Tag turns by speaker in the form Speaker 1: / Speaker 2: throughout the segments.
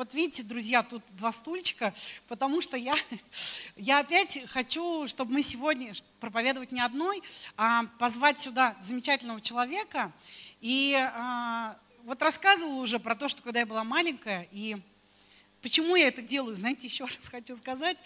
Speaker 1: Вот видите, друзья, тут два стульчика, потому что я, я опять хочу, чтобы мы сегодня проповедовать не одной, а позвать сюда замечательного человека. И а, вот рассказывала уже про то, что когда я была маленькая, и Почему я это делаю? Знаете, еще раз хочу сказать.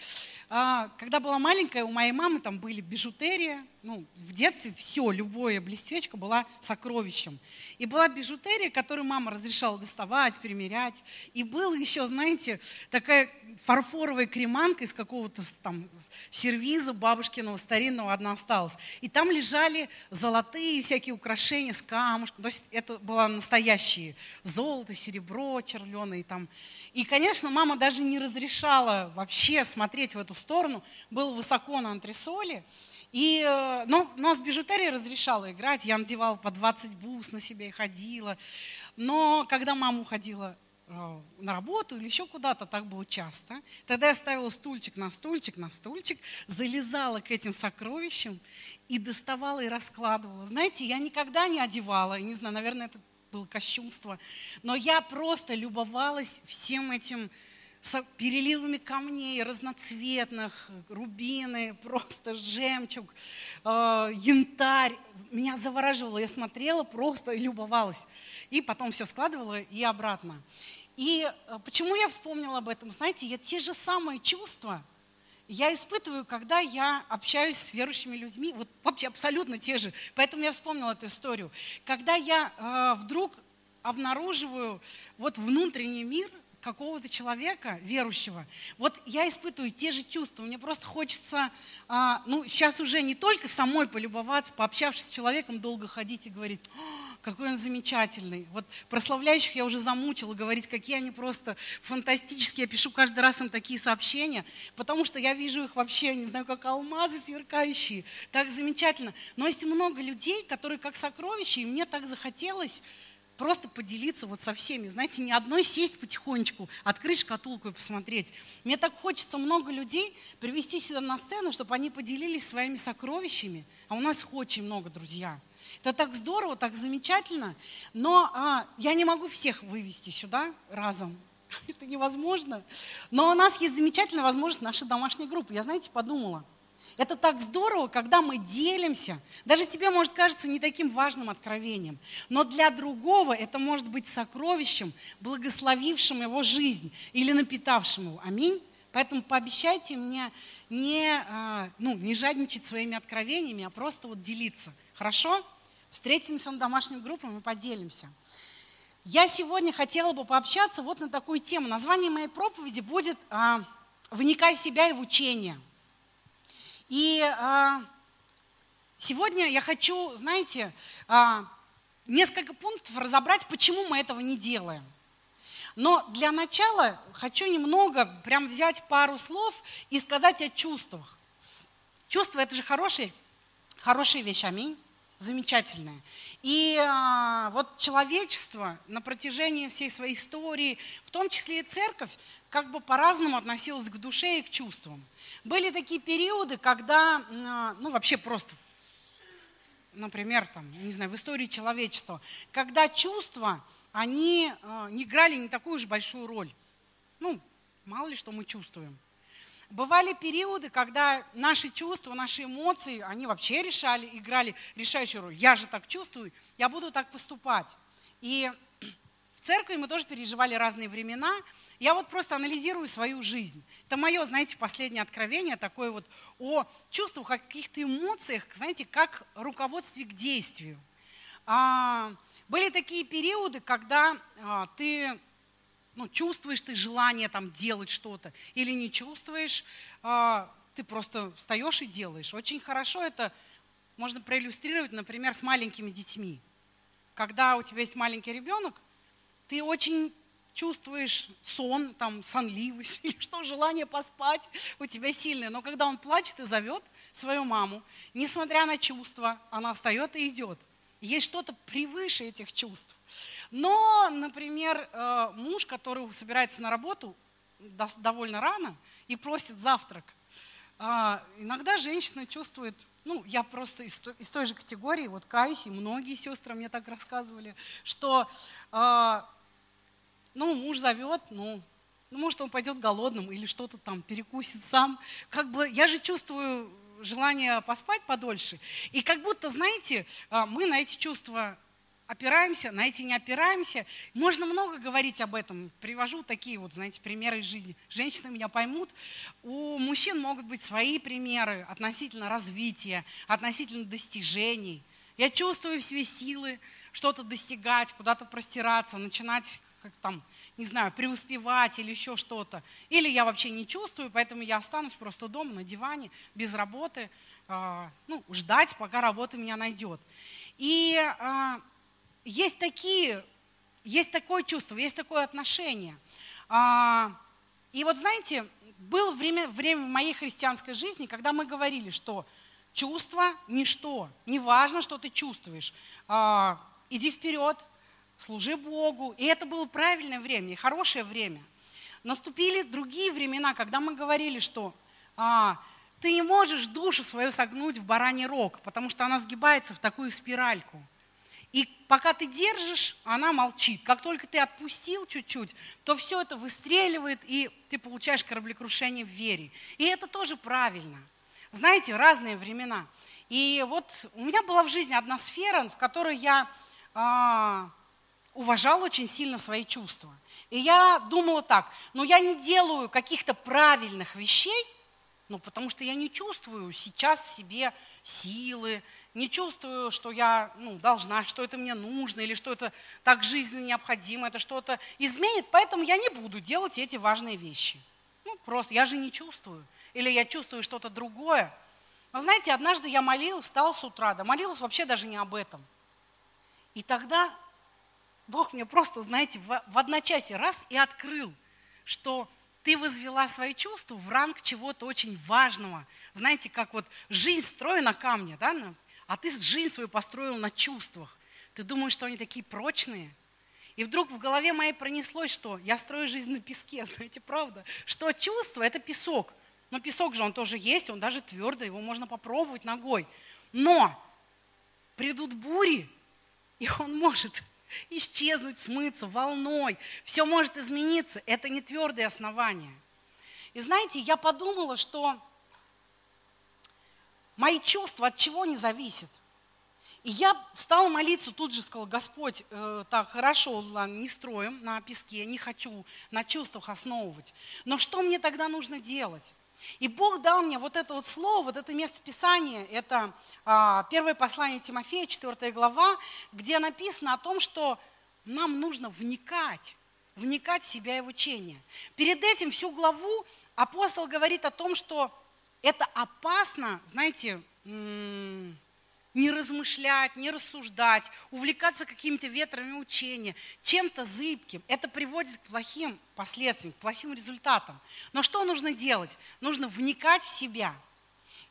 Speaker 1: А, когда была маленькая, у моей мамы там были бижутерия. Ну, в детстве все, любое блестечко была сокровищем. И была бижутерия, которую мама разрешала доставать, примерять. И был еще, знаете, такая фарфоровая креманка из какого-то там сервиза бабушкиного старинного одна осталась. И там лежали золотые всякие украшения с камушком. То есть это было настоящее золото, серебро червленое там. И, конечно, мама даже не разрешала вообще смотреть в эту сторону. Было высоко на антресоле. И, э, но, с бижутерией разрешала играть. Я надевала по 20 бус на себя и ходила. Но когда мама уходила э, на работу или еще куда-то, так было часто. Тогда я ставила стульчик на стульчик на стульчик, залезала к этим сокровищам и доставала и раскладывала. Знаете, я никогда не одевала, не знаю, наверное, это было кощунство. Но я просто любовалась всем этим переливами камней разноцветных, рубины, просто жемчуг, э, янтарь. Меня завораживало, я смотрела просто и любовалась. И потом все складывала и обратно. И э, почему я вспомнила об этом? Знаете, я те же самые чувства я испытываю, когда я общаюсь с верующими людьми, вот вообще абсолютно те же. Поэтому я вспомнила эту историю. Когда я э, вдруг обнаруживаю вот внутренний мир какого-то человека верующего, вот я испытываю те же чувства. Мне просто хочется, а, ну, сейчас уже не только самой полюбоваться, пообщавшись с человеком, долго ходить и говорить, какой он замечательный. Вот прославляющих я уже замучила говорить, какие они просто фантастические. Я пишу каждый раз им такие сообщения, потому что я вижу их вообще, не знаю, как алмазы сверкающие. Так замечательно. Но есть много людей, которые как сокровища, и мне так захотелось просто поделиться вот со всеми. Знаете, не одной сесть потихонечку, открыть шкатулку и посмотреть. Мне так хочется много людей привести сюда на сцену, чтобы они поделились своими сокровищами. А у нас очень много, друзья. Это так здорово, так замечательно. Но а, я не могу всех вывести сюда разом. Это невозможно. Но у нас есть замечательная возможность нашей домашней группы. Я, знаете, подумала – это так здорово, когда мы делимся. Даже тебе может кажется не таким важным откровением. Но для другого это может быть сокровищем, благословившим его жизнь или напитавшим его. Аминь. Поэтому пообещайте мне не, а, ну, не жадничать своими откровениями, а просто вот делиться. Хорошо? Встретимся на домашней группе, мы поделимся. Я сегодня хотела бы пообщаться вот на такую тему. Название моей проповеди будет а, «Вникай в себя и в учение». И а, сегодня я хочу, знаете, а, несколько пунктов разобрать, почему мы этого не делаем. Но для начала хочу немного прям взять пару слов и сказать о чувствах. Чувства – это же хорошие, хорошая вещь, аминь замечательная. И а, вот человечество на протяжении всей своей истории, в том числе и церковь, как бы по-разному относилась к душе и к чувствам. Были такие периоды, когда, а, ну вообще просто, например, там, не знаю, в истории человечества, когда чувства, они а, не играли не такую уж большую роль. Ну, мало ли что мы чувствуем. Бывали периоды, когда наши чувства, наши эмоции, они вообще решали, играли решающую роль. Я же так чувствую, я буду так поступать. И в церкви мы тоже переживали разные времена. Я вот просто анализирую свою жизнь. Это мое, знаете, последнее откровение такое вот о чувствах, о каких-то эмоциях, знаете, как руководстве к действию. А, были такие периоды, когда а, ты ну, чувствуешь ты желание там делать что-то или не чувствуешь, а, ты просто встаешь и делаешь. Очень хорошо это можно проиллюстрировать, например, с маленькими детьми. Когда у тебя есть маленький ребенок, ты очень чувствуешь сон, там, сонливость или что, желание поспать у тебя сильное. Но когда он плачет и зовет свою маму, несмотря на чувства, она встает и идет. Есть что-то превыше этих чувств. Но, например, э, муж, который собирается на работу довольно рано и просит завтрак, а, иногда женщина чувствует, ну, я просто из той, же категории, вот каюсь, и многие сестры мне так рассказывали, что, а, ну, муж зовет, ну, Ну, может, он пойдет голодным или что-то там перекусит сам. Как бы я же чувствую желание поспать подольше. И как будто, знаете, а, мы на эти чувства опираемся, на эти не опираемся. Можно много говорить об этом. Привожу такие вот, знаете, примеры из жизни. Женщины меня поймут. У мужчин могут быть свои примеры относительно развития, относительно достижений. Я чувствую в себе силы что-то достигать, куда-то простираться, начинать как там, не знаю, преуспевать или еще что-то. Или я вообще не чувствую, поэтому я останусь просто дома на диване, без работы, э, ну, ждать, пока работа меня найдет. И э, есть такие, есть такое чувство, есть такое отношение. Э, и вот знаете, было время, время в моей христианской жизни, когда мы говорили, что чувство – ничто, не важно, что ты чувствуешь. Э, иди вперед, служи Богу. И это было правильное время, и хорошее время. Наступили другие времена, когда мы говорили, что а, ты не можешь душу свою согнуть в бараний рог, потому что она сгибается в такую спиральку. И пока ты держишь, она молчит. Как только ты отпустил чуть-чуть, то все это выстреливает, и ты получаешь кораблекрушение в вере. И это тоже правильно. Знаете, разные времена. И вот у меня была в жизни одна сфера, в которой я а, уважал очень сильно свои чувства. И я думала так, но я не делаю каких-то правильных вещей, ну, потому что я не чувствую сейчас в себе силы, не чувствую, что я ну, должна, что это мне нужно, или что это так жизненно необходимо, это что-то изменит, поэтому я не буду делать эти важные вещи. Ну, просто я же не чувствую. Или я чувствую что-то другое. Но знаете, однажды я молилась, встала с утра, да молилась вообще даже не об этом. И тогда Бог мне просто, знаете, в одночасье раз и открыл, что ты возвела свои чувства в ранг чего-то очень важного. Знаете, как вот жизнь строена на камне, да, а ты жизнь свою построил на чувствах. Ты думаешь, что они такие прочные? И вдруг в голове моей пронеслось, что я строю жизнь на песке, знаете, правда? Что чувство – это песок. Но песок же он тоже есть, он даже твердый, его можно попробовать ногой. Но придут бури, и он может исчезнуть, смыться волной. Все может измениться. Это не твердые основания. И знаете, я подумала, что мои чувства от чего не зависят. И я стала молиться, тут же сказала, Господь, э, так, хорошо, ладно, не строим на песке, не хочу на чувствах основывать. Но что мне тогда нужно делать? И Бог дал мне вот это вот слово, вот это место Писания, это а, первое послание Тимофея, 4 глава, где написано о том, что нам нужно вникать, вникать в себя и в учение. Перед этим всю главу апостол говорит о том, что это опасно, знаете, не размышлять, не рассуждать, увлекаться какими-то ветрами учения, чем-то зыбким. Это приводит к плохим последствиям, к плохим результатам. Но что нужно делать? Нужно вникать в себя.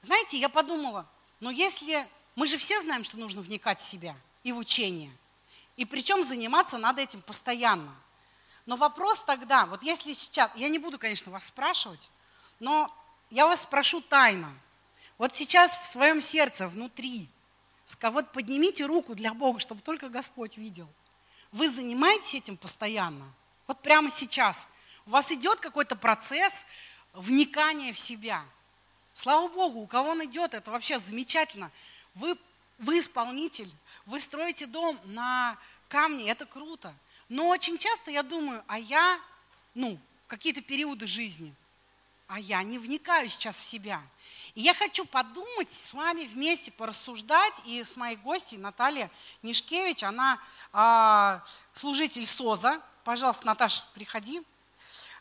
Speaker 1: Знаете, я подумала, но если мы же все знаем, что нужно вникать в себя и в учение, и причем заниматься надо этим постоянно. Но вопрос тогда, вот если сейчас, я не буду, конечно, вас спрашивать, но я вас спрошу тайно. Вот сейчас в своем сердце, внутри, вот поднимите руку для Бога, чтобы только Господь видел. Вы занимаетесь этим постоянно? Вот прямо сейчас. У вас идет какой-то процесс вникания в себя. Слава Богу, у кого он идет, это вообще замечательно. Вы, вы исполнитель, вы строите дом на камне, это круто. Но очень часто я думаю, а я, ну, какие-то периоды жизни, а я не вникаю сейчас в себя. И я хочу подумать с вами вместе, порассуждать, и с моей гостьей Натальей Нишкевич, она а, служитель СОЗа. Пожалуйста, Наташа, приходи.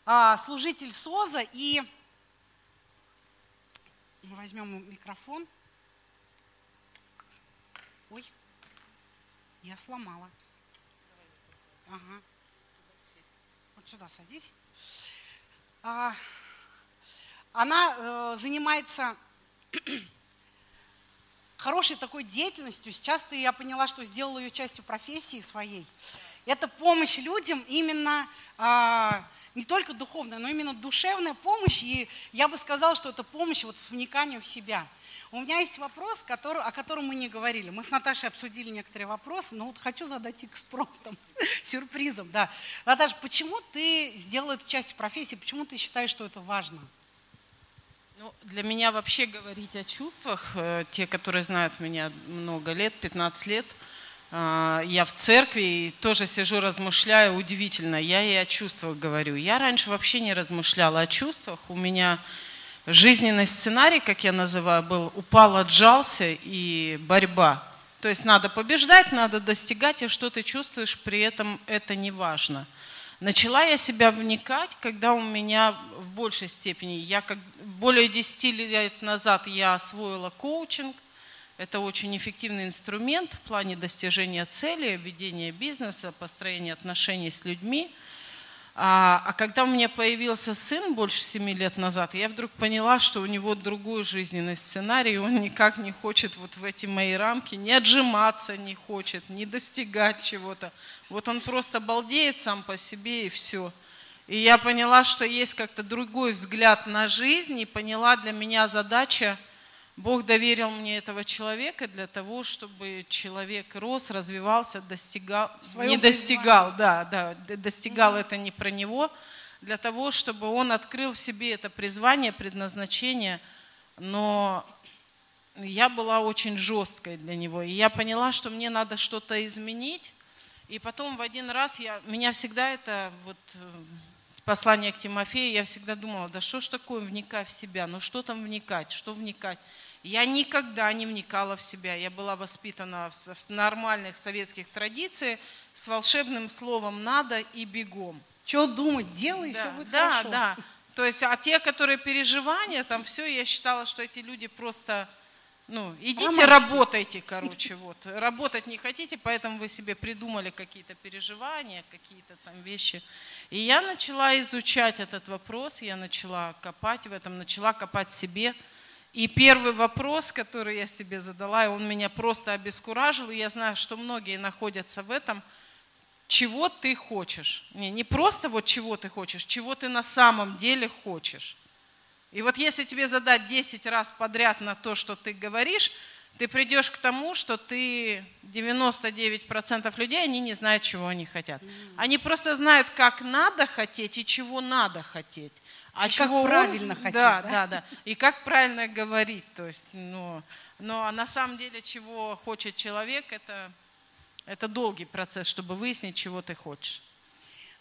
Speaker 1: А, служитель СОЗа, и мы возьмем микрофон. Ой, я сломала. Ага. Вот сюда садись. А, она э, занимается хорошей такой деятельностью. Сейчас я поняла, что сделала ее частью профессии своей. Это помощь людям именно а, не только духовная, но именно душевная помощь. И я бы сказала, что это помощь вот вниканию в себя. У меня есть вопрос, который, о котором мы не говорили. Мы с Наташей обсудили некоторые вопросы, но вот хочу задать экспромтом, сюрпризом. Да. Наташа, почему ты сделала эту часть профессии, почему ты считаешь, что это важно?
Speaker 2: Ну, для меня вообще говорить о чувствах, э, те, которые знают меня много лет, 15 лет, э, я в церкви и тоже сижу, размышляю, удивительно, я и о чувствах говорю. Я раньше вообще не размышляла о чувствах, у меня жизненный сценарий, как я называю, был упал, отжался и борьба. То есть надо побеждать, надо достигать, и что ты чувствуешь, при этом это не важно. Начала я себя вникать, когда у меня в большей степени, я как более 10 лет назад я освоила коучинг. Это очень эффективный инструмент в плане достижения цели, ведения бизнеса, построения отношений с людьми – а, а когда у меня появился сын больше семи лет назад, я вдруг поняла, что у него другой жизненный сценарий, он никак не хочет вот в эти мои рамки, не отжиматься не хочет, не достигать чего-то. Вот он просто балдеет сам по себе и все. И я поняла, что есть как-то другой взгляд на жизнь, и поняла для меня задача – Бог доверил мне этого человека для того, чтобы человек рос, развивался, достигал, не достигал, да, да, достигал это не про него, для того, чтобы он открыл в себе это призвание, предназначение, но я была очень жесткой для него, и я поняла, что мне надо что-то изменить, и потом в один раз я, меня всегда это вот э, послание к Тимофею, я всегда думала, да что ж такое вникать в себя, ну что там вникать, что вникать. Я никогда не вникала в себя, я была воспитана в нормальных советских традициях с волшебным словом «надо» и «бегом».
Speaker 1: Что думать, делай, да, все будет
Speaker 2: да,
Speaker 1: хорошо.
Speaker 2: Да, да. То есть, а те, которые переживания, там все, я считала, что эти люди просто ну, идите Романтики. работайте, короче, вот. Работать не хотите, поэтому вы себе придумали какие-то переживания, какие-то там вещи. И я начала изучать этот вопрос, я начала копать в этом, начала копать себе. И первый вопрос, который я себе задала, и он меня просто обескуражил, и я знаю, что многие находятся в этом, чего ты хочешь. Не, не просто вот чего ты хочешь, чего ты на самом деле хочешь. И вот если тебе задать 10 раз подряд на то, что ты говоришь, ты придешь к тому, что ты 99% людей, они не знают, чего они хотят. Они просто знают, как надо хотеть и чего надо хотеть.
Speaker 1: А и чего как правильно хотеть.
Speaker 2: Да, да, да, да. И как правильно говорить. То есть, ну, но на самом деле, чего хочет человек, это, это долгий процесс, чтобы выяснить, чего ты хочешь.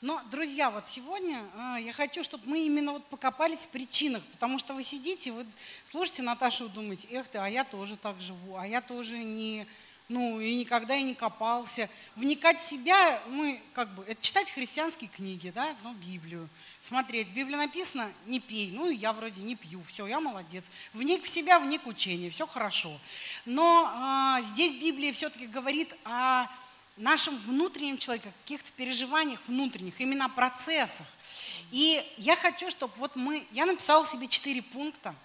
Speaker 1: Но, друзья, вот сегодня э, я хочу, чтобы мы именно вот покопались в причинах, потому что вы сидите, вы слушаете Наташу и думаете, эх ты, а я тоже так живу, а я тоже не, ну и никогда и не копался. Вникать в себя, мы как бы, это читать христианские книги, да, ну, Библию, смотреть. В Библии написано, не пей, ну и я вроде не пью, все, я молодец. Вник в себя, вник учение, все хорошо. Но а, здесь Библия все-таки говорит о нашем внутреннем человеке, каких-то переживаниях внутренних, именно процессах. И я хочу, чтобы вот мы, я написала себе четыре пункта,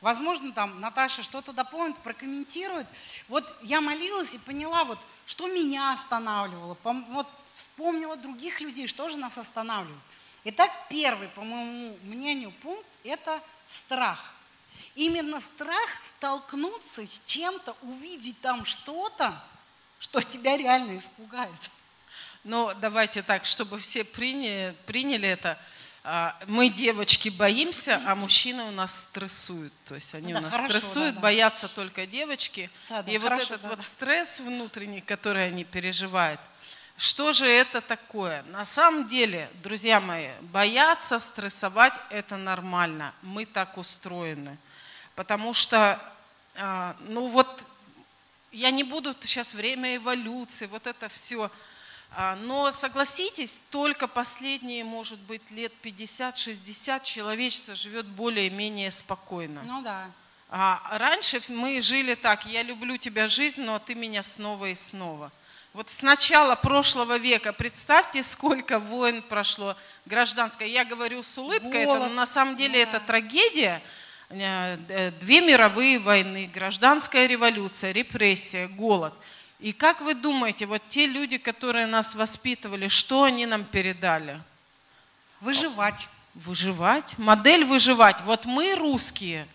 Speaker 1: Возможно, там Наташа что-то дополнит, прокомментирует. Вот я молилась и поняла, вот, что меня останавливало. Вот вспомнила других людей, что же нас останавливает. Итак, первый, по моему мнению, пункт – это страх. Именно страх столкнуться с чем-то, увидеть там что-то, что тебя реально испугает.
Speaker 2: Ну, давайте так, чтобы все приняли, приняли это. А, мы, девочки, боимся, а мужчины у нас стрессуют. То есть они да, у нас хорошо, стрессуют, да, да. боятся только девочки. Да, да, и хорошо, вот этот да, вот да. стресс внутренний, который они переживают, что же это такое? На самом деле, друзья мои, бояться, стрессовать – это нормально. Мы так устроены. Потому что, а, ну вот я не буду сейчас время эволюции, вот это все. А, но согласитесь, только последние, может быть, лет 50-60 человечество живет более-менее спокойно.
Speaker 1: Ну да.
Speaker 2: А раньше мы жили так, я люблю тебя жизнь, но ты меня снова и снова. Вот с начала прошлого века, представьте, сколько войн прошло гражданское. Я говорю с улыбкой, Голод. это, но на самом деле да. это трагедия. Э, две мировые войны, гражданская революция, репрессия, голод. И как вы думаете, вот те люди, которые нас воспитывали, что они нам передали?
Speaker 1: Выживать.
Speaker 2: Выживать. Модель выживать. Вот мы, русские,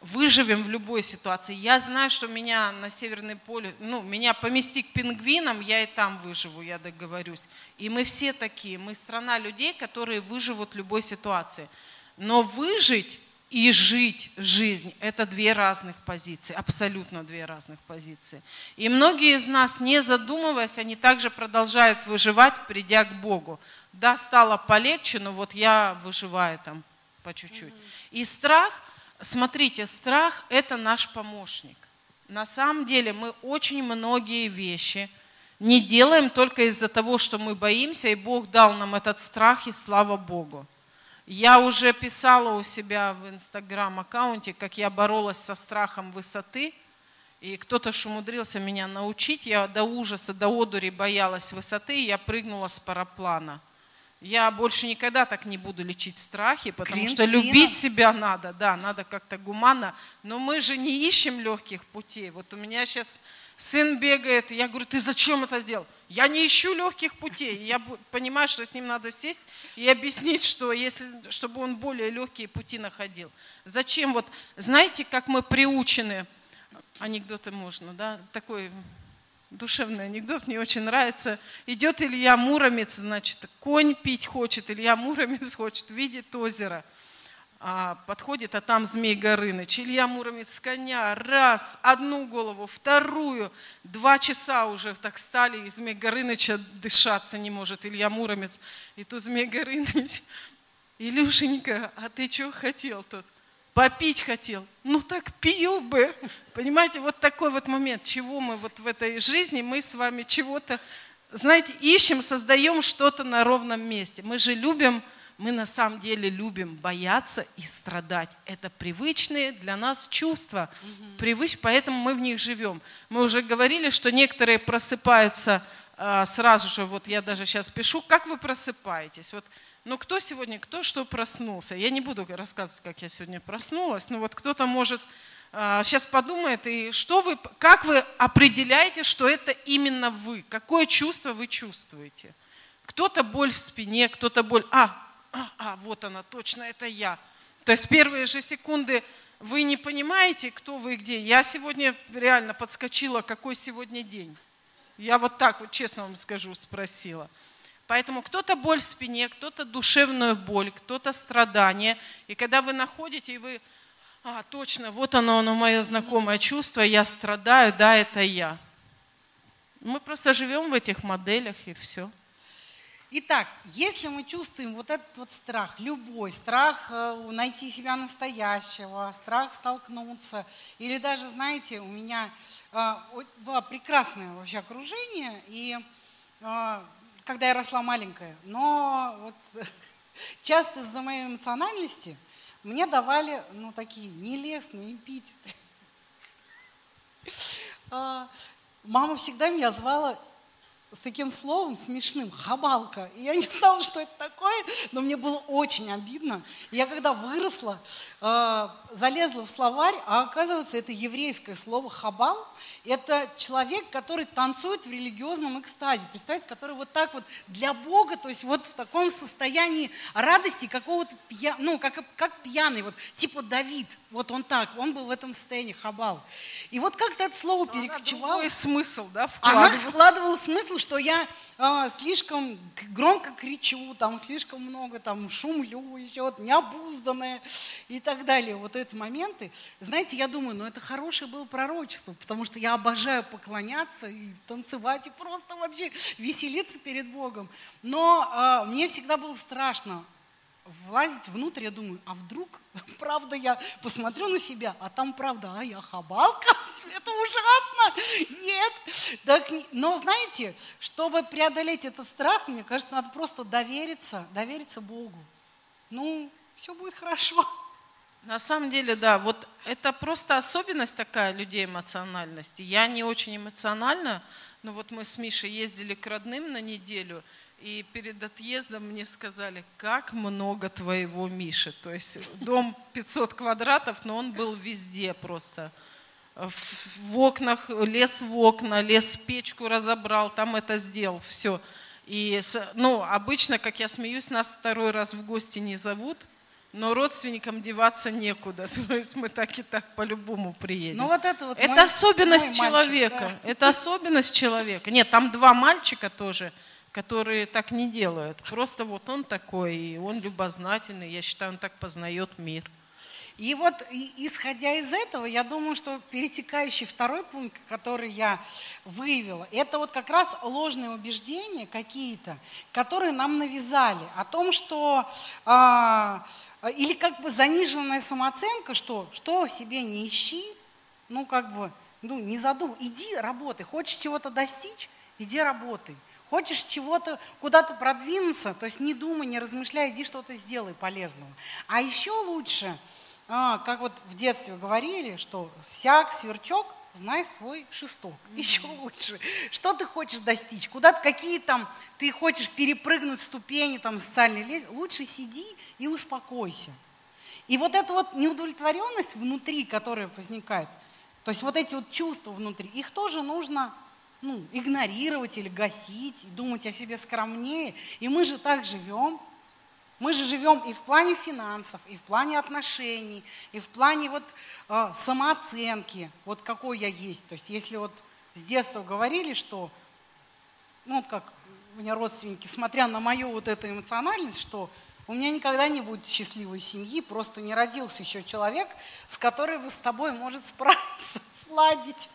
Speaker 2: выживем в любой ситуации. Я знаю, что меня на Северный полюс, ну, меня помести к пингвинам, я и там выживу, я договорюсь. И мы все такие, мы страна людей, которые выживут в любой ситуации. Но выжить и жить жизнь – это две разных позиции, абсолютно две разных позиции. И многие из нас, не задумываясь, они также продолжают выживать, придя к Богу. Да, стало полегче, но вот я выживаю там по чуть-чуть. И страх, смотрите, страх – это наш помощник. На самом деле мы очень многие вещи не делаем только из-за того, что мы боимся, и Бог дал нам этот страх, и слава Богу. Я уже писала у себя в инстаграм-аккаунте, как я боролась со страхом высоты, и кто-то ж умудрился меня научить. Я до ужаса, до одури боялась высоты, и я прыгнула с параплана. Я больше никогда так не буду лечить страхи, потому
Speaker 1: Клин
Speaker 2: что любить себя надо, да, надо как-то гуманно. Но мы же не ищем легких путей. Вот у меня сейчас сын бегает, я говорю, ты зачем это сделал? Я не ищу легких путей. Я понимаю, что с ним надо сесть и объяснить, что если, чтобы он более легкие пути находил. Зачем? Вот знаете, как мы приучены, анекдоты можно, да, такой душевный анекдот, мне очень нравится. Идет Илья Муромец, значит, конь пить хочет, Илья Муромец хочет, видит озеро. А, подходит, а там Змей Горыныч. Илья Муромец с коня, раз, одну голову, вторую. Два часа уже так стали, и Змей Горыныча дышаться не может, Илья Муромец. И тут Змей Горыныч, Илюшенька, а ты что хотел тут? Попить хотел. Ну так пил бы. Понимаете, вот такой вот момент, чего мы вот в этой жизни, мы с вами чего-то, знаете, ищем, создаем что-то на ровном месте. Мы же любим, мы на самом деле любим бояться и страдать. Это привычные для нас чувства, привыч, поэтому мы в них живем. Мы уже говорили, что некоторые просыпаются а, сразу же, вот я даже сейчас пишу, как вы просыпаетесь? Вот ну, кто сегодня, кто что проснулся? Я не буду рассказывать, как я сегодня проснулась, но вот кто-то может а, сейчас подумает, и что вы, как вы определяете, что это именно вы? Какое чувство вы чувствуете? Кто-то боль в спине, кто-то боль... А, а, а, вот она, точно, это я. То есть первые же секунды вы не понимаете, кто вы и где. Я сегодня реально подскочила, какой сегодня день. Я вот так вот, честно вам скажу, спросила. Поэтому кто-то боль в спине, кто-то душевную боль, кто-то страдание. И когда вы находите, и вы, а, точно, вот оно, оно мое знакомое чувство, я страдаю, да, это я. Мы просто живем в этих моделях и все.
Speaker 1: Итак, если мы чувствуем вот этот вот страх, любой страх э, найти себя настоящего, страх столкнуться, или даже, знаете, у меня э, было прекрасное вообще окружение, и э, когда я росла маленькая, но вот часто из-за моей эмоциональности мне давали, ну, такие нелестные эпитеты. А, Мама всегда меня звала с таким словом смешным, хабалка. И я не знала, что это такое, но мне было очень обидно. Я когда выросла, э, залезла в словарь, а оказывается, это еврейское слово хабал. Это человек, который танцует в религиозном экстазе. Представляете, который вот так вот для Бога, то есть вот в таком состоянии радости какого-то, пья, ну, как, как пьяный, вот типа Давид. Вот он так, он был в этом состоянии хабал. И вот как-то это слово перекочевало.
Speaker 2: Смысл, да,
Speaker 1: Она
Speaker 2: вкладывать.
Speaker 1: вкладывала смысл, что я а, слишком громко кричу, там слишком много, там шумлю, еще вот необузданная и так далее. Вот эти моменты. Знаете, я думаю, ну это хорошее было пророчество, потому что я обожаю поклоняться и танцевать, и просто вообще веселиться перед Богом. Но а, мне всегда было страшно влазить внутрь, я думаю, а вдруг, правда, я посмотрю на себя, а там правда, а я хабалка, это ужасно, нет. Так, но знаете, чтобы преодолеть этот страх, мне кажется, надо просто довериться, довериться Богу. Ну, все будет хорошо.
Speaker 2: На самом деле, да, вот это просто особенность такая людей эмоциональности. Я не очень эмоциональна, но вот мы с Мишей ездили к родным на неделю, и перед отъездом мне сказали, как много твоего Миши. То есть дом 500 квадратов, но он был везде просто. в окнах, лез в окна, лез в печку, разобрал, там это сделал, все. И, ну, обычно, как я смеюсь, нас второй раз в гости не зовут, но родственникам деваться некуда. То есть мы так и так по-любому приедем.
Speaker 1: Ну, вот это вот
Speaker 2: это
Speaker 1: мой,
Speaker 2: особенность
Speaker 1: мой
Speaker 2: человека.
Speaker 1: Мальчик,
Speaker 2: да. Это особенность человека. Нет, там два мальчика тоже, которые так не делают. Просто вот он такой, и он любознательный. Я считаю, он так познает мир.
Speaker 1: И вот, исходя из этого, я думаю, что перетекающий второй пункт, который я выявила, это вот как раз ложные убеждения какие-то, которые нам навязали о том, что... А, или как бы заниженная самооценка, что что в себе не ищи, ну как бы, ну не задумывай, иди работай, хочешь чего-то достичь, иди работай. Хочешь чего-то, куда-то продвинуться, то есть не думай, не размышляй, иди что-то сделай полезного. А еще лучше – а, как вот в детстве говорили, что всяк сверчок, знай свой шесток. Еще лучше. Что ты хочешь достичь? Куда ты, какие там, ты хочешь перепрыгнуть ступени там социальной лестницы? Лучше сиди и успокойся. И вот эта вот неудовлетворенность внутри, которая возникает, то есть вот эти вот чувства внутри, их тоже нужно ну, игнорировать или гасить, думать о себе скромнее. И мы же так живем. Мы же живем и в плане финансов, и в плане отношений, и в плане вот э, самооценки, вот какой я есть. То есть если вот с детства говорили, что, ну вот как у меня родственники, смотря на мою вот эту эмоциональность, что у меня никогда не будет счастливой семьи, просто не родился еще человек, с которым бы с тобой может справиться, сладить.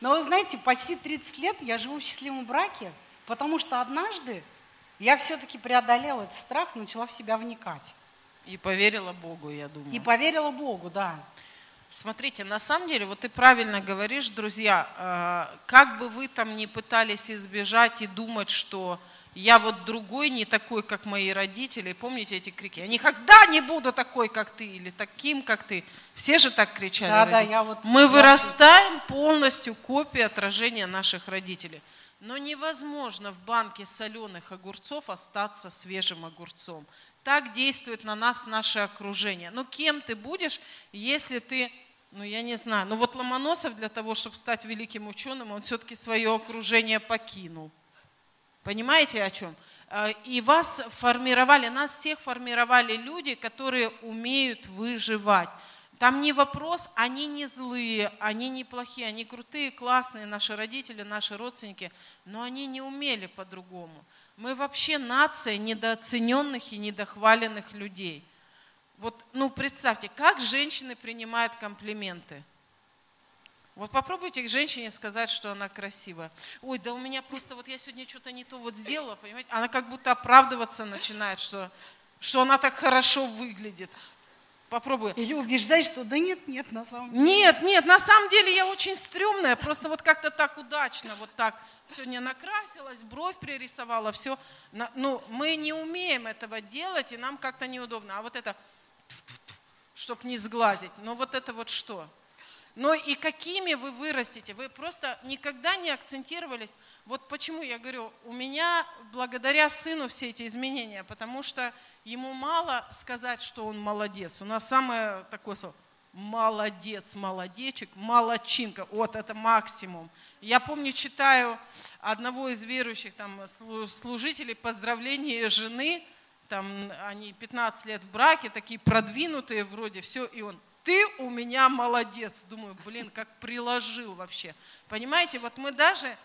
Speaker 1: Но вы знаете, почти 30 лет я живу в счастливом браке, потому что однажды я все-таки преодолела этот страх, начала в себя вникать.
Speaker 2: И поверила Богу, я думаю.
Speaker 1: И поверила Богу, да.
Speaker 2: Смотрите, на самом деле, вот ты правильно говоришь, друзья, э, как бы вы там ни пытались избежать и думать, что я вот другой, не такой, как мои родители. Помните эти крики? Я никогда не буду такой, как ты, или таким, как ты. Все же так кричали.
Speaker 1: Да, да, я вот...
Speaker 2: Мы вырастаем полностью копией отражения наших родителей. Но невозможно в банке соленых огурцов остаться свежим огурцом. Так действует на нас наше окружение. Ну кем ты будешь, если ты, ну я не знаю, ну вот Ломоносов для того, чтобы стать великим ученым, он все-таки свое окружение покинул. Понимаете о чем? Э, и вас формировали, нас всех формировали люди, которые умеют выживать. Там не вопрос, они не злые, они не плохие, они крутые, классные, наши родители, наши родственники, но они не умели по-другому. Мы вообще нация недооцененных и недохваленных людей. Вот, ну, представьте, как женщины принимают комплименты. Вот попробуйте к женщине сказать, что она красивая. Ой, да у меня просто вот я сегодня что-то не то вот сделала, понимаете? Она как будто оправдываться начинает, что, что она так хорошо выглядит. Попробуй.
Speaker 1: Или убеждать, что да нет, нет, на самом деле.
Speaker 2: Нет, нет, на самом деле я очень стрёмная, просто вот как-то так удачно, вот так. Сегодня накрасилась, бровь пририсовала, все. Ну, мы не умеем этого делать, и нам как-то неудобно. А вот это, чтобы не сглазить, ну вот это вот что? Но и какими вы вырастете? Вы просто никогда не акцентировались. Вот почему я говорю, у меня благодаря сыну все эти изменения, потому что ему мало сказать, что он молодец. У нас самое такое слово молодец, молодечек, молодчинка. Вот это максимум. Я помню, читаю одного из верующих там, служителей поздравления жены, там они 15 лет в браке, такие продвинутые вроде, все, и он, ты у меня молодец. Думаю, блин, как приложил вообще. Понимаете, вот мы даже,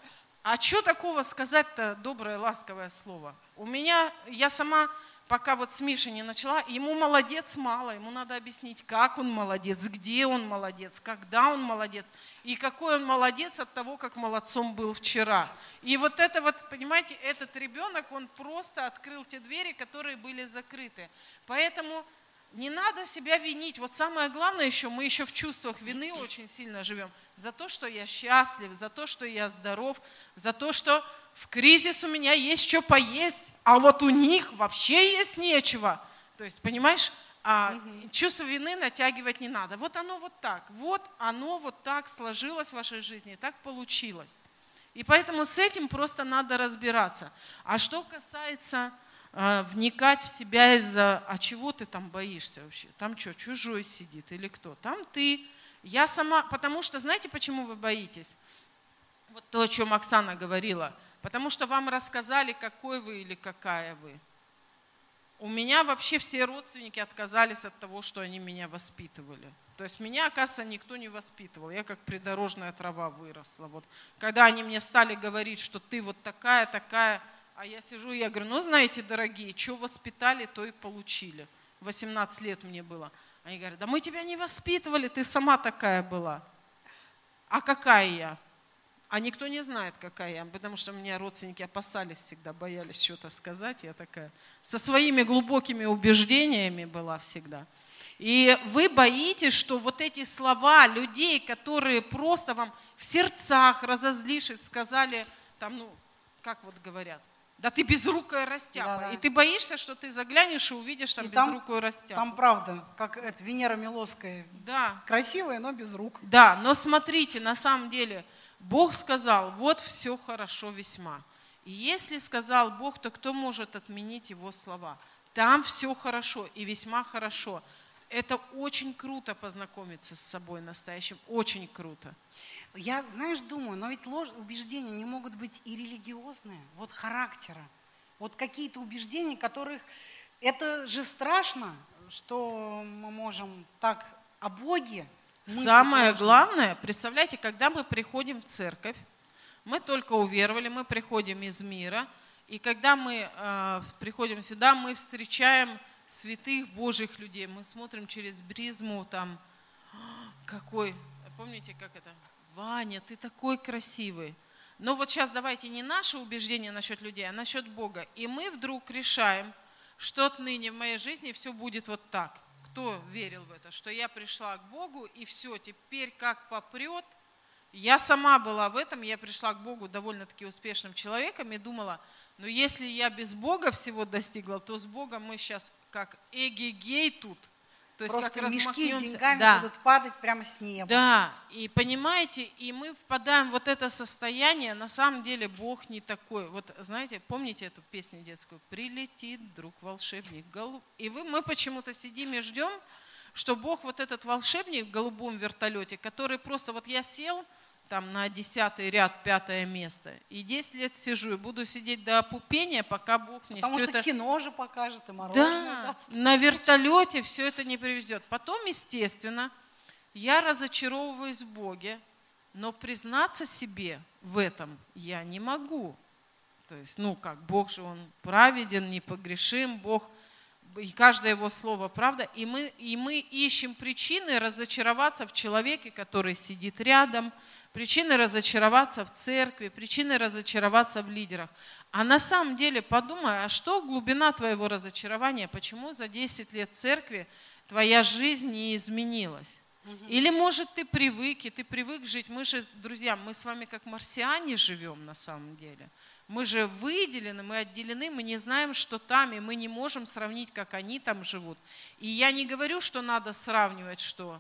Speaker 2: а что такого сказать-то доброе, ласковое слово? У меня, я сама пока вот с Мишей не начала, ему молодец мало, ему надо объяснить, как он молодец, где он молодец, когда он молодец, и какой он молодец от того, как молодцом был вчера. И вот это вот, понимаете, этот ребенок, он просто открыл те двери, которые были закрыты. Поэтому не надо себя винить. Вот самое главное еще, мы еще в чувствах вины очень сильно живем. За то, что я счастлив, за то, что я здоров, за то, что в кризис у меня есть что поесть, а вот у них вообще есть нечего. То есть, понимаешь, а чувство вины натягивать не надо. Вот оно вот так, вот оно вот так сложилось в вашей жизни, так получилось. И поэтому с этим просто надо разбираться. А что касается вникать в себя из-за, а чего ты там боишься вообще? Там что, чужой сидит или кто? Там ты, Я сама, потому что, знаете, почему вы боитесь? Вот то, о чем Оксана говорила. Потому что вам рассказали, какой вы или какая вы. У меня вообще все родственники отказались от того, что они меня воспитывали. То есть меня, оказывается, никто не воспитывал. Я как придорожная трава выросла. Вот. Когда они мне стали говорить, что ты вот такая, такая, а я сижу, я говорю, ну знаете, дорогие, что воспитали, то и получили. 18 лет мне было. Они говорят, да мы тебя не воспитывали, ты сама такая была. А какая я? А никто не знает, какая я, потому что меня родственники опасались всегда, боялись что-то сказать. Я такая со своими глубокими убеждениями была всегда. И вы боитесь, что вот эти слова людей, которые просто вам в сердцах, разозлившись, сказали, там, ну, как вот говорят, да ты безрукая растяпа. Да, да. И ты боишься, что ты заглянешь и увидишь там и безрукую там, растяпу.
Speaker 1: Там правда, как это Венера Милоская.
Speaker 2: Да.
Speaker 1: Красивая, но без рук.
Speaker 2: Да, но смотрите, на самом деле, Бог сказал, вот все хорошо весьма. И если сказал Бог, то кто может отменить его слова? Там все хорошо и весьма хорошо это очень круто познакомиться с собой настоящим, очень круто.
Speaker 1: Я, знаешь, думаю, но ведь ложь, убеждения не могут быть и религиозные, вот характера. Вот какие-то убеждения, которых... Это же страшно, что мы можем так о Боге.
Speaker 2: Самое главное, представляете, когда мы приходим в церковь, мы только уверовали, мы приходим из мира, и когда мы э, приходим сюда, мы встречаем святых Божьих людей. Мы смотрим через призму там, какой, помните, как это? Ваня, ты такой красивый. Но вот сейчас давайте не наше убеждение насчет людей, а насчет Бога. И мы вдруг решаем, что отныне в моей жизни все будет вот так. Кто верил в это? Что я пришла к Богу, и все, теперь как попрет. Я сама была в этом, я пришла к Богу довольно-таки успешным человеком и думала, но если я без Бога всего достигла, то с Богом мы сейчас как эгегей тут.
Speaker 1: То есть Просто как мешки с деньгами да. будут падать прямо с неба.
Speaker 2: Да, и понимаете, и мы впадаем в вот это состояние, на самом деле Бог не такой. Вот знаете, помните эту песню детскую? «Прилетит друг волшебник голуб». И вы, мы почему-то сидим и ждем, что Бог вот этот волшебник в голубом вертолете, который просто вот я сел, там на десятый ряд, пятое место. И 10 лет сижу и буду сидеть до опупения, пока Бог
Speaker 1: не
Speaker 2: Потому
Speaker 1: все
Speaker 2: что
Speaker 1: это... кино же покажет, и мороженое
Speaker 2: да, даст. на вертолете все это не привезет. Потом, естественно, я разочаровываюсь в Боге, но признаться себе в этом я не могу. То есть, ну как, Бог же, Он праведен, непогрешим, Бог, и каждое Его слово правда. И мы, и мы ищем причины разочароваться в человеке, который сидит рядом, причины разочароваться в церкви, причины разочароваться в лидерах. А на самом деле подумай, а что глубина твоего разочарования? Почему за 10 лет церкви твоя жизнь не изменилась? Или, может, ты привык, и ты привык жить. Мы же, друзья, мы с вами как марсиане живем на самом деле. Мы же выделены, мы отделены, мы не знаем, что там, и мы не можем сравнить, как они там живут. И я не говорю, что надо сравнивать, что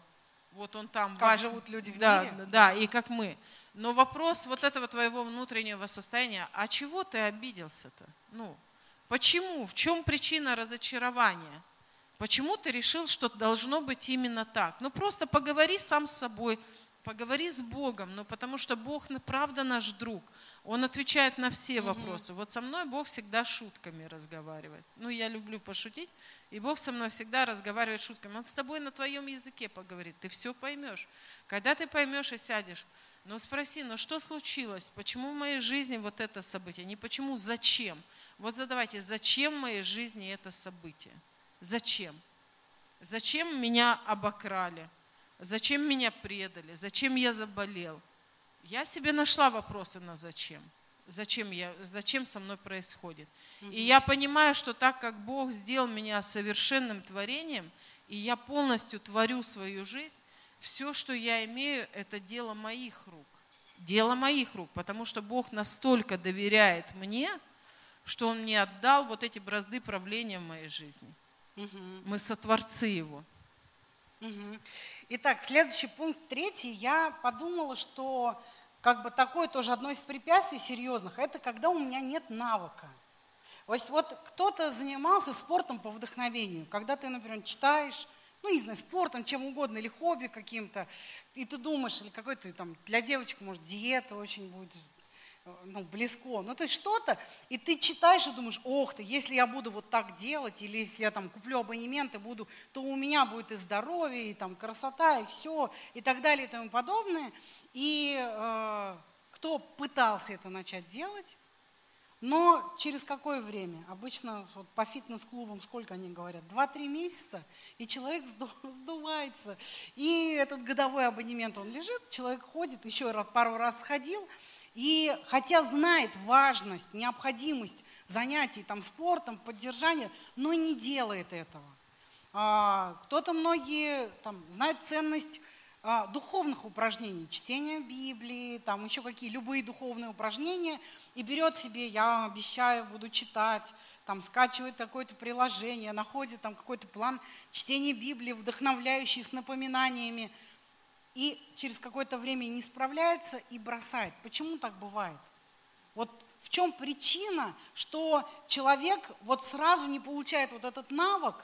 Speaker 2: вот он там.
Speaker 1: Как Вася, живут люди в
Speaker 2: да,
Speaker 1: мире.
Speaker 2: Да, и как мы. Но вопрос вот этого твоего внутреннего состояния, а чего ты обиделся-то? Ну, почему? В чем причина разочарования? Почему ты решил, что должно быть именно так? Ну, просто поговори сам с собой, Поговори с Богом, ну потому что Бог, правда, наш друг. Он отвечает на все вопросы. Вот со мной Бог всегда шутками разговаривает. Ну, я люблю пошутить, и Бог со мной всегда разговаривает шутками. Он с тобой на твоем языке поговорит, ты все поймешь. Когда ты поймешь и сядешь, ну спроси, ну что случилось? Почему в моей жизни вот это событие? Не почему, зачем? Вот задавайте, зачем в моей жизни это событие? Зачем? Зачем меня обокрали? Зачем меня предали? Зачем я заболел? Я себе нашла вопросы на зачем. Зачем, я, зачем со мной происходит? И я понимаю, что так как Бог сделал меня совершенным творением, и я полностью творю свою жизнь, все, что я имею, это дело моих рук. Дело моих рук, потому что Бог настолько доверяет мне, что Он мне отдал вот эти бразды правления в моей жизни. Мы сотворцы Его.
Speaker 1: Угу. Итак, следующий пункт третий. Я подумала, что как бы такое тоже одно из препятствий серьезных, это когда у меня нет навыка. То есть вот кто-то занимался спортом по вдохновению, когда ты, например, читаешь, ну, не знаю, спортом, чем угодно, или хобби каким-то, и ты думаешь, или какой-то там, для девочек, может, диета очень будет ну, близко. Ну, то есть что-то, и ты читаешь и думаешь, ох ты, если я буду вот так делать, или если я там куплю абонемент и буду, то у меня будет и здоровье, и там красота, и все, и так далее, и тому подобное. И э, кто пытался это начать делать, но через какое время? Обычно вот по фитнес-клубам сколько они говорят? Два-три месяца, и человек сдувается. И этот годовой абонемент, он лежит, человек ходит, еще пару раз сходил, и хотя знает важность, необходимость занятий там, спортом, поддержания, но не делает этого. А, кто-то многие там, знают ценность а, духовных упражнений, чтения Библии, там еще какие, любые духовные упражнения, и берет себе, я обещаю, буду читать, там скачивает какое-то приложение, находит там какой-то план чтения Библии, вдохновляющий с напоминаниями – и через какое-то время не справляется и бросает. Почему так бывает? Вот в чем причина, что человек вот сразу не получает вот этот навык,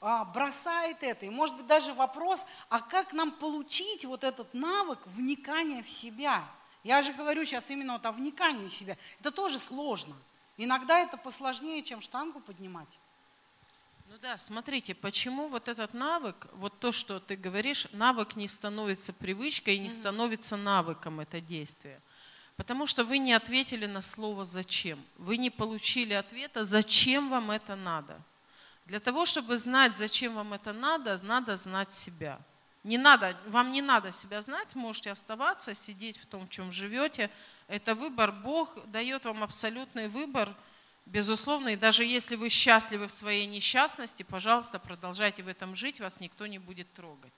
Speaker 1: а, бросает это. И может быть даже вопрос, а как нам получить вот этот навык вникания в себя? Я же говорю сейчас именно вот о вникании в себя. Это тоже сложно. Иногда это посложнее, чем штангу поднимать.
Speaker 2: Ну да, смотрите, почему вот этот навык, вот то, что ты говоришь, навык не становится привычкой и не становится навыком это действие. Потому что вы не ответили на слово «зачем». Вы не получили ответа, зачем вам это надо. Для того, чтобы знать, зачем вам это надо, надо знать себя. Не надо, вам не надо себя знать, можете оставаться, сидеть в том, в чем живете. Это выбор. Бог дает вам абсолютный выбор – Безусловно, и даже если вы счастливы в своей несчастности, пожалуйста, продолжайте в этом жить, вас никто не будет трогать.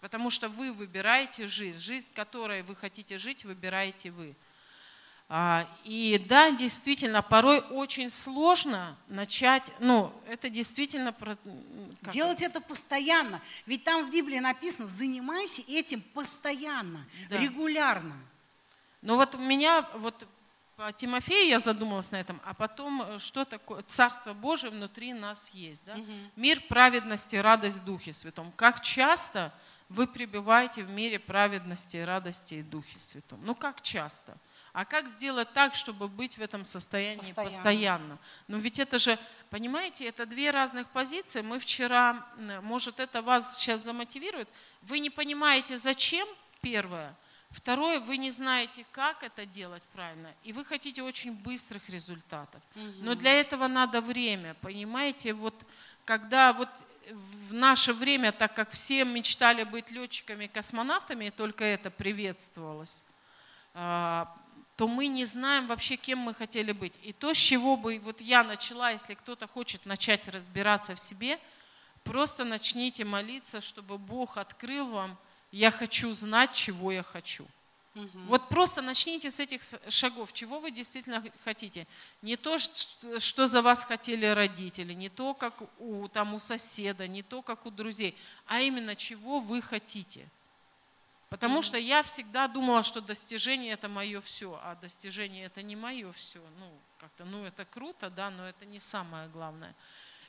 Speaker 2: Потому что вы выбираете жизнь. Жизнь, которой вы хотите жить, выбираете вы. А, и да, действительно, порой очень сложно начать, ну, это действительно...
Speaker 1: Делать это? это постоянно. Ведь там в Библии написано, занимайся этим постоянно, да. регулярно.
Speaker 2: Ну вот у меня, вот по Тимофею я задумалась на этом, а потом, э, что такое Царство Божие внутри нас есть. Да? Угу. Мир праведности, радость в Духе Святом. Как часто вы пребываете в мире праведности, радости и Духе Святом? Ну как часто? А как сделать так, чтобы быть в этом состоянии постоянно? постоянно? Ну ведь это же, понимаете, это две разных позиции. Мы вчера, может это вас сейчас замотивирует, вы не понимаете, зачем, первое – Второе, вы не знаете, как это делать правильно, и вы хотите очень быстрых результатов. Но для этого надо время, понимаете? Вот когда вот в наше время, так как все мечтали быть летчиками, космонавтами, и только это приветствовалось, а, то мы не знаем вообще, кем мы хотели быть. И то, с чего бы вот я начала, если кто-то хочет начать разбираться в себе, просто начните молиться, чтобы Бог открыл вам я хочу знать, чего я хочу. Угу. Вот просто начните с этих шагов, чего вы действительно хотите. Не то, что за вас хотели родители, не то, как у, там, у соседа, не то, как у друзей, а именно чего вы хотите. Потому что я всегда думала, что достижение это мое все, а достижение это не мое все. Ну, как-то, ну это круто, да, но это не самое главное.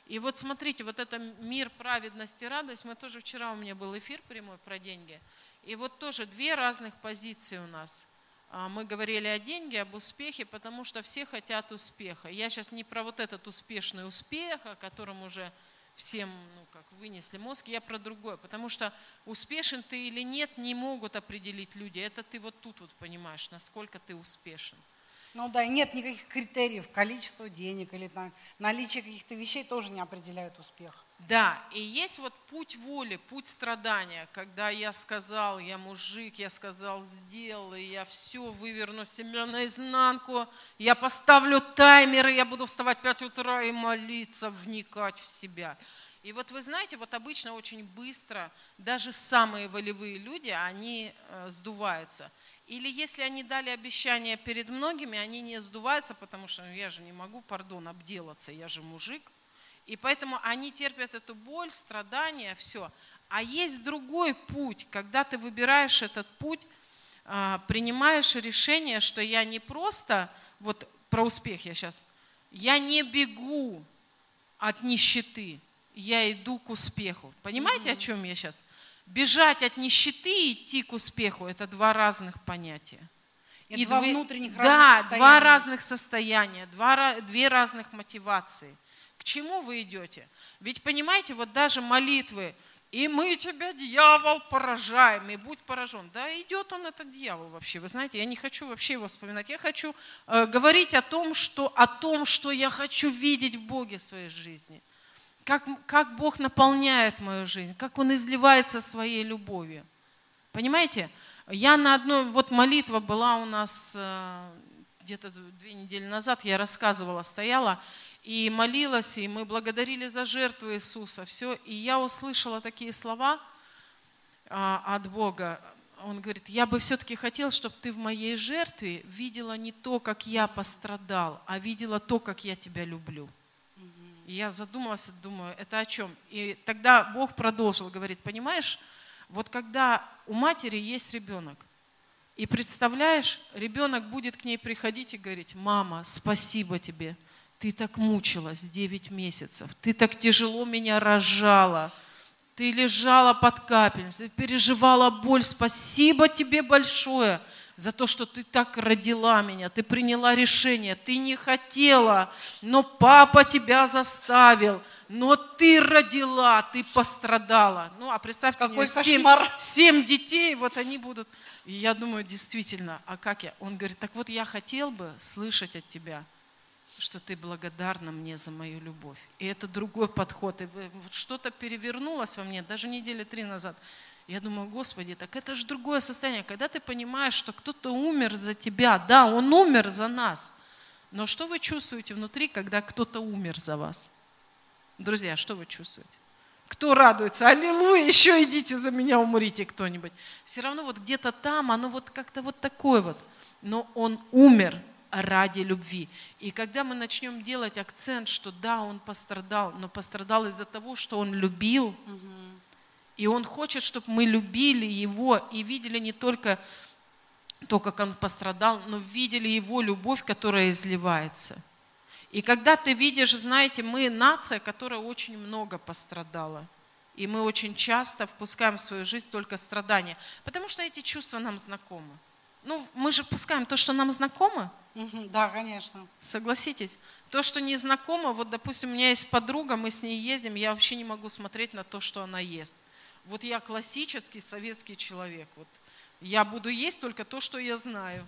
Speaker 2: И вот смотрите, вот это мир праведности, радость, мы тоже вчера у меня был эфир прямой про деньги, и вот тоже две разных позиции у нас. А, мы говорили о деньги, об успехе, потому что все хотят успеха. Я сейчас не про вот этот успешный успех, о котором уже всем ну, как вынесли мозг, я про другое. Потому что успешен ты или нет, не могут определить люди. Это ты вот тут вот понимаешь, насколько ты успешен.
Speaker 1: Ну да, и нет никаких критериев, количество денег или там, наличие каких-то вещей тоже не определяет успех.
Speaker 2: Да, и есть вот путь воли, путь страдания, когда я сказал, я мужик, я сказал, сделал, и я все выверну себя наизнанку, я поставлю таймеры, я буду вставать в 5 утра и молиться, вникать в себя. И вот вы знаете, вот обычно очень быстро даже самые волевые люди, они э, сдуваются – или если они дали обещание перед многими, они не сдуваются, потому что ну, я же не могу, пардон, обделаться, я же мужик. И поэтому они терпят эту боль, страдания, все. А есть другой путь, когда ты выбираешь этот путь, а, принимаешь решение, что я не просто, вот про успех я сейчас, я не бегу от нищеты, я иду к успеху. Понимаете, о чем я сейчас? Бежать от нищеты и идти к успеху – это два разных понятия.
Speaker 1: И, два
Speaker 2: две-
Speaker 1: внутренних
Speaker 2: да,
Speaker 1: разных
Speaker 2: два
Speaker 1: состояния.
Speaker 2: разных состояния, два, две разных мотивации. К чему вы идете? Ведь понимаете, вот даже молитвы, и мы тебя, дьявол, поражаем, и будь поражен. Да идет он, этот дьявол вообще. Вы знаете, я не хочу вообще его вспоминать. Я хочу э, говорить о том, что, о том, что я хочу видеть в Боге в своей жизни. Как, как Бог наполняет мою жизнь, как Он изливается своей любовью. Понимаете? Я на одной, вот молитва была у нас э, где-то две недели назад, я рассказывала, стояла и молилась, и мы благодарили за жертву Иисуса, все. И я услышала такие слова а, от Бога. Он говорит, я бы все-таки хотел, чтобы ты в моей жертве видела не то, как я пострадал, а видела то, как я тебя люблю. И я задумалась, думаю, это о чем? И тогда Бог продолжил, говорит, понимаешь, вот когда у матери есть ребенок, и представляешь, ребенок будет к ней приходить и говорить, мама, спасибо тебе, ты так мучилась 9 месяцев, ты так тяжело меня рожала, ты лежала под капельницей, переживала боль, спасибо тебе большое за то, что ты так родила меня, ты приняла решение, ты не хотела, но папа тебя заставил, но ты родила, ты пострадала. Ну, а представьте,
Speaker 1: Какой
Speaker 2: нее семь,
Speaker 1: кошмар.
Speaker 2: семь детей, вот они будут. И я думаю, действительно, а как я? Он говорит, так вот я хотел бы слышать от тебя, что ты благодарна мне за мою любовь. И это другой подход. И вот что-то перевернулось во мне, даже недели три назад. Я думаю, Господи, так это же другое состояние. Когда ты понимаешь, что кто-то умер за тебя, да, он умер за нас. Но что вы чувствуете внутри, когда кто-то умер за вас? Друзья, что вы чувствуете? Кто радуется? Аллилуйя, еще идите за меня, умрите кто-нибудь. Все равно вот где-то там, оно вот как-то вот такое вот. Но он умер ради любви. И когда мы начнем делать акцент, что да, он пострадал, но пострадал из-за того, что он любил, и он хочет, чтобы мы любили его и видели не только то, как он пострадал, но видели его любовь, которая изливается. И когда ты видишь, знаете, мы нация, которая очень много пострадала. И мы очень часто впускаем в свою жизнь только страдания, потому что эти чувства нам знакомы. Ну, мы же впускаем то, что нам знакомо,
Speaker 1: Да, конечно.
Speaker 2: Согласитесь? То, что не знакомо, вот, допустим, у меня есть подруга, мы с ней ездим, я вообще не могу смотреть на то, что она ест. Вот я классический советский человек. Вот. Я буду есть только то, что я знаю.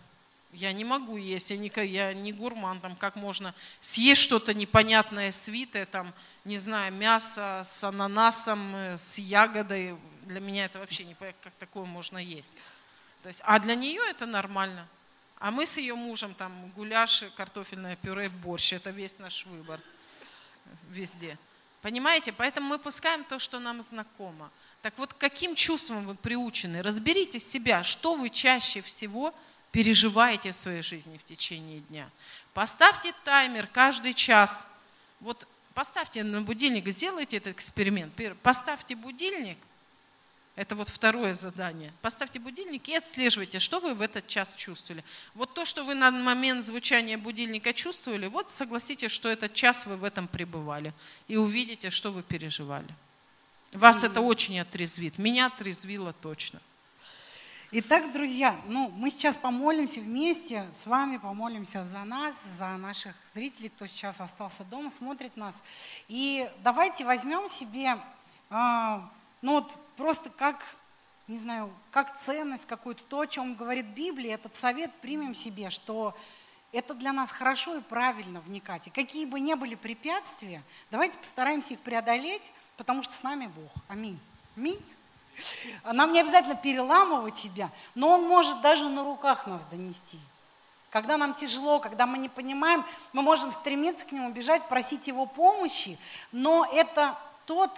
Speaker 2: Я не могу есть, я не, я не гурман, там, как можно съесть что-то непонятное, свитое, там, не знаю, мясо с ананасом, э, с ягодой. Для меня это вообще не понятно, как такое можно есть. То есть, а для нее это нормально. А мы с ее мужем там гуляш, картофельное пюре, борщ. Это весь наш выбор везде. Понимаете? Поэтому мы пускаем то, что нам знакомо. Так вот, каким чувствам вы приучены? Разберите себя, что вы чаще всего переживаете в своей жизни в течение дня. Поставьте таймер каждый час. Вот поставьте на будильник, сделайте этот эксперимент. Пер- Поставьте будильник, это вот второе задание. Поставьте будильник и отслеживайте, что вы в этот час чувствовали. Вот то, что вы на момент звучания будильника чувствовали, вот согласитесь, что этот час вы в этом пребывали. И увидите, что вы переживали. Вас это очень отрезвит. Меня отрезвило точно.
Speaker 1: Итак, друзья, ну, мы сейчас помолимся вместе с вами, помолимся за нас, за наших зрителей, кто сейчас остался дома, смотрит нас. И давайте возьмем себе, а, ну вот просто как, не знаю, как ценность какую-то, то, о чем говорит Библия, этот совет примем себе, что это для нас хорошо и правильно вникать. И какие бы ни были препятствия, давайте постараемся их преодолеть, потому что с нами Бог. Аминь. Аминь. Нам не обязательно переламывать себя, но Он может даже на руках нас донести. Когда нам тяжело, когда мы не понимаем, мы можем стремиться к Нему, бежать, просить Его помощи, но это тот,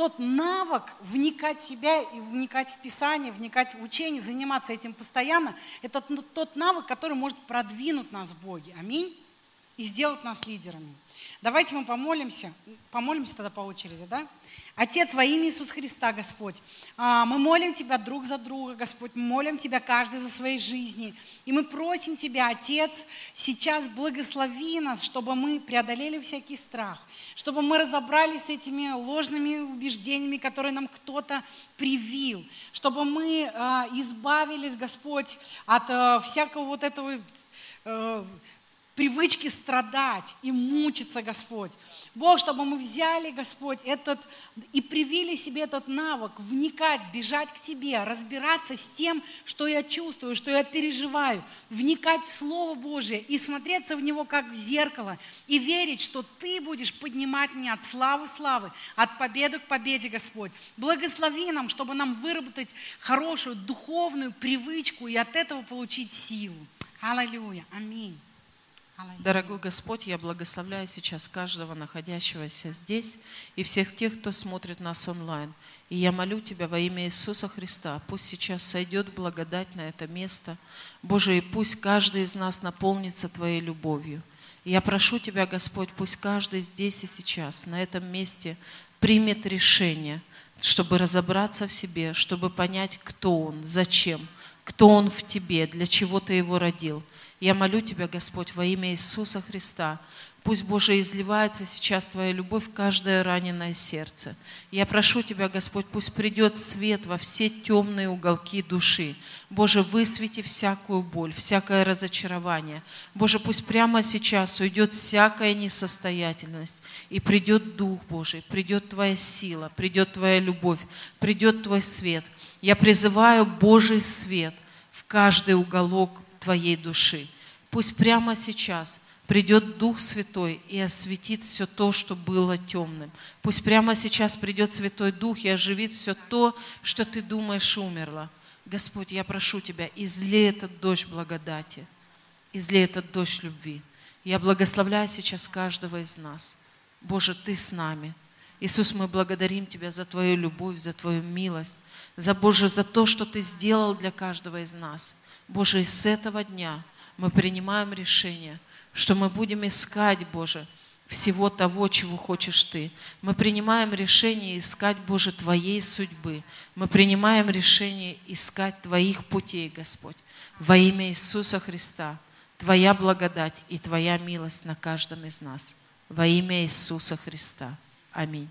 Speaker 1: тот навык вникать в себя и вникать в Писание, вникать в учение, заниматься этим постоянно, это тот навык, который может продвинуть нас в Боге. Аминь. И сделать нас лидерами. Давайте мы помолимся, помолимся тогда по очереди, да? Отец, во имя Иисуса Христа, Господь, а, мы молим Тебя друг за друга, Господь, мы молим Тебя каждый за своей жизни. И мы просим Тебя, Отец, сейчас благослови нас, чтобы мы преодолели всякий страх, чтобы мы разобрались с этими ложными убеждениями, которые нам кто-то привил, чтобы мы а, избавились, Господь, от а, всякого вот этого э, привычки страдать и мучиться, Господь. Бог, чтобы мы взяли, Господь, этот и привили себе этот навык, вникать, бежать к Тебе, разбираться с тем, что я чувствую, что я переживаю, вникать в Слово Божие и смотреться в него как в зеркало, и верить, что Ты будешь поднимать меня от славы славы, от победы к победе, Господь. Благослови нам, чтобы нам выработать хорошую духовную привычку и от этого получить силу. Аллилуйя. Аминь.
Speaker 2: Дорогой Господь, я благословляю сейчас каждого находящегося здесь и всех тех, кто смотрит нас онлайн. И я молю Тебя во имя Иисуса Христа, пусть сейчас сойдет благодать на это место. Боже, и пусть каждый из нас наполнится Твоей любовью. И я прошу Тебя, Господь, пусть каждый здесь и сейчас, на этом месте, примет решение, чтобы разобраться в себе, чтобы понять, кто Он, зачем, кто Он в Тебе, для чего Ты Его родил – я молю Тебя, Господь, во имя Иисуса Христа. Пусть, Боже, изливается сейчас Твоя любовь в каждое раненое сердце. Я прошу Тебя, Господь, пусть придет свет во все темные уголки души. Боже, высвети всякую боль, всякое разочарование. Боже, пусть прямо сейчас уйдет всякая несостоятельность, и придет Дух Божий, придет Твоя сила, придет Твоя любовь, придет Твой свет. Я призываю Божий свет в каждый уголок твоей души. Пусть прямо сейчас придет Дух Святой и осветит все то, что было темным. Пусть прямо сейчас придет Святой Дух и оживит все то, что ты думаешь умерло. Господь, я прошу Тебя, излей этот дождь благодати, излей этот дождь любви. Я благословляю сейчас каждого из нас. Боже, Ты с нами. Иисус, мы благодарим Тебя за Твою любовь, за Твою милость, за Боже, за то, что Ты сделал для каждого из нас – Боже, и с этого дня мы принимаем решение, что мы будем искать, Боже, всего того, чего хочешь Ты. Мы принимаем решение искать, Боже, Твоей судьбы. Мы принимаем решение искать Твоих путей, Господь. Во имя Иисуса Христа. Твоя благодать и Твоя милость на каждом из нас. Во имя Иисуса Христа. Аминь.